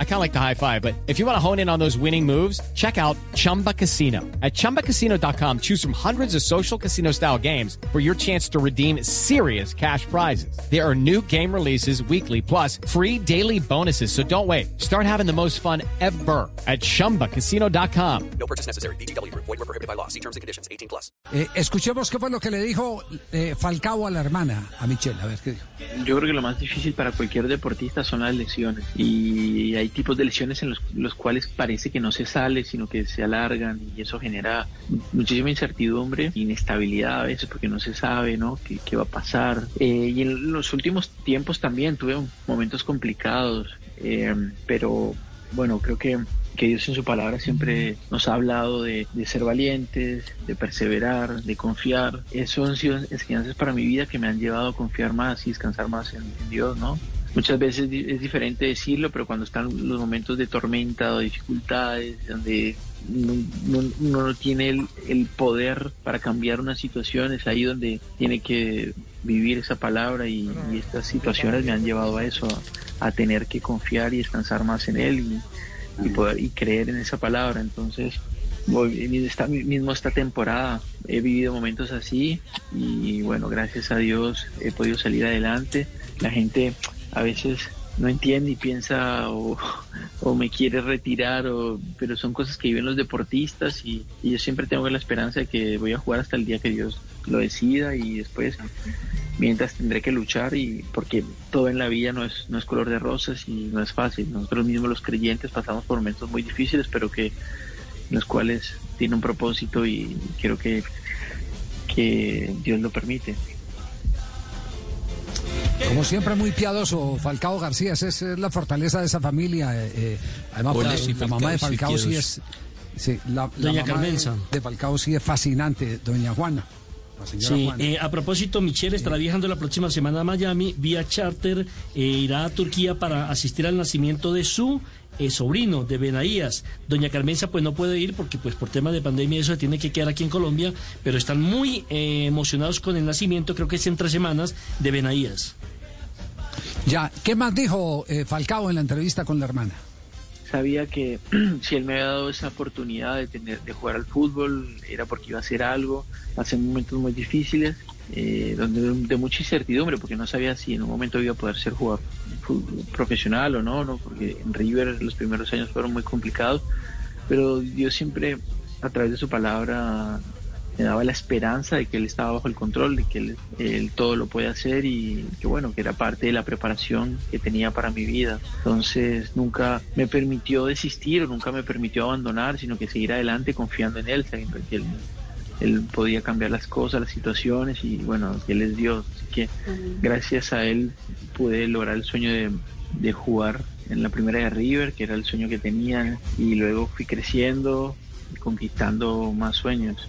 I kind of like the high five, but if you want to hone in on those winning moves, check out Chumba Casino. At ChumbaCasino.com, choose from hundreds of social casino style games for your chance to redeem serious cash prizes. There are new game releases weekly, plus free daily bonuses. So don't wait. Start having the most fun ever at ChumbaCasino.com. No purchase necessary. BGW. Void were prohibited by law. See terms and conditions. 18 plus. Eh, escuchemos qué fue lo que le dijo eh, Falcao a la hermana, a Michelle. A ver qué dijo. Yo creo que lo más difícil para cualquier deportista son las lesiones. Y hay tipos de lesiones en los, los cuales parece que no se sale, sino que se alargan y eso genera muchísima incertidumbre, inestabilidad a veces porque no se sabe, ¿no? ¿Qué, qué va a pasar? Eh, y en los últimos tiempos también tuve momentos complicados, eh, pero bueno, creo que, que Dios en su palabra siempre nos ha hablado de, de, ser valientes, de perseverar, de confiar. Eso han sido enseñanzas para mi vida que me han llevado a confiar más y descansar más en, en Dios, ¿no? Muchas veces es diferente decirlo, pero cuando están los momentos de tormenta o dificultades, donde uno, no tiene el, poder para cambiar una situación, es ahí donde tiene que vivir esa palabra y, y estas situaciones me han llevado a eso, a, a, tener que confiar y descansar más en Él y, y poder y creer en esa palabra. Entonces, esta, mismo esta temporada he vivido momentos así y bueno, gracias a Dios he podido salir adelante. La gente a veces no entiende y piensa o, me quiere retirar, o, pero son cosas que viven los deportistas y, y, yo siempre tengo la esperanza de que voy a jugar hasta el día que Dios lo decida y después mientras tendré que luchar y porque todo en la vida no es, no es color de rosas y no es fácil. Nosotros mismos los creyentes pasamos por momentos muy difíciles, pero que los cuales tiene un propósito y creo que, que Dios lo permite. Como siempre, muy piadoso, Falcao García, esa es la fortaleza de esa familia. Eh, además, Hola, la, mamá de Falcao sí, es. Sí, la, doña mamá de, Falcao sí es fascinante, doña Juana. Sí, Juana. eh, a propósito, Michelle estará viajando la próxima semana a Miami vía charter, eh, irá a Turquía para asistir al nacimiento de su eh, sobrino de Benaías. Doña Carmenza pues no puede ir porque pues por tema de pandemia eso se tiene que quedar aquí en Colombia, pero están muy eh, emocionados con el nacimiento, creo que es en tres semanas, de Benaías. Ya, ¿qué más dijo eh, Falcao en la entrevista con la hermana? Sabía que si él me había dado esa oportunidad de tener de jugar al fútbol era porque iba a hacer algo, hace momentos muy difíciles, eh, donde de mucha incertidumbre, porque no sabía si en un momento iba a poder ser jugador profesional o no, no, porque en River los primeros años fueron muy complicados, pero Dios siempre a través de su palabra me daba la esperanza de que él estaba bajo el control, de que él, él, todo lo puede hacer y que bueno, que era parte de la preparación que tenía para mi vida. Entonces nunca me permitió desistir, nunca me permitió abandonar, sino que seguir adelante confiando en él, sabiendo que él, él podía cambiar las cosas, las situaciones y bueno, que él es Dios. Así que gracias a él pude lograr el sueño de, de jugar en la primera de River, que era el sueño que tenía, y luego fui creciendo, conquistando más sueños.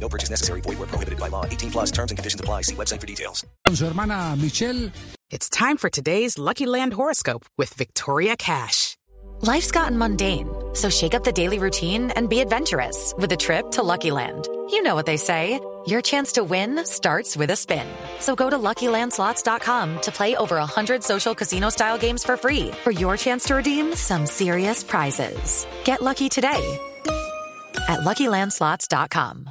No purchase necessary. Void where prohibited by law. 18 plus terms and conditions apply. See website for details. Su hermana Michelle. It's time for today's Lucky Land horoscope with Victoria Cash. Life's gotten mundane, so shake up the daily routine and be adventurous with a trip to Lucky Land. You know what they say. Your chance to win starts with a spin. So go to LuckyLandSlots.com to play over 100 social casino-style games for free for your chance to redeem some serious prizes. Get lucky today at LuckyLandSlots.com.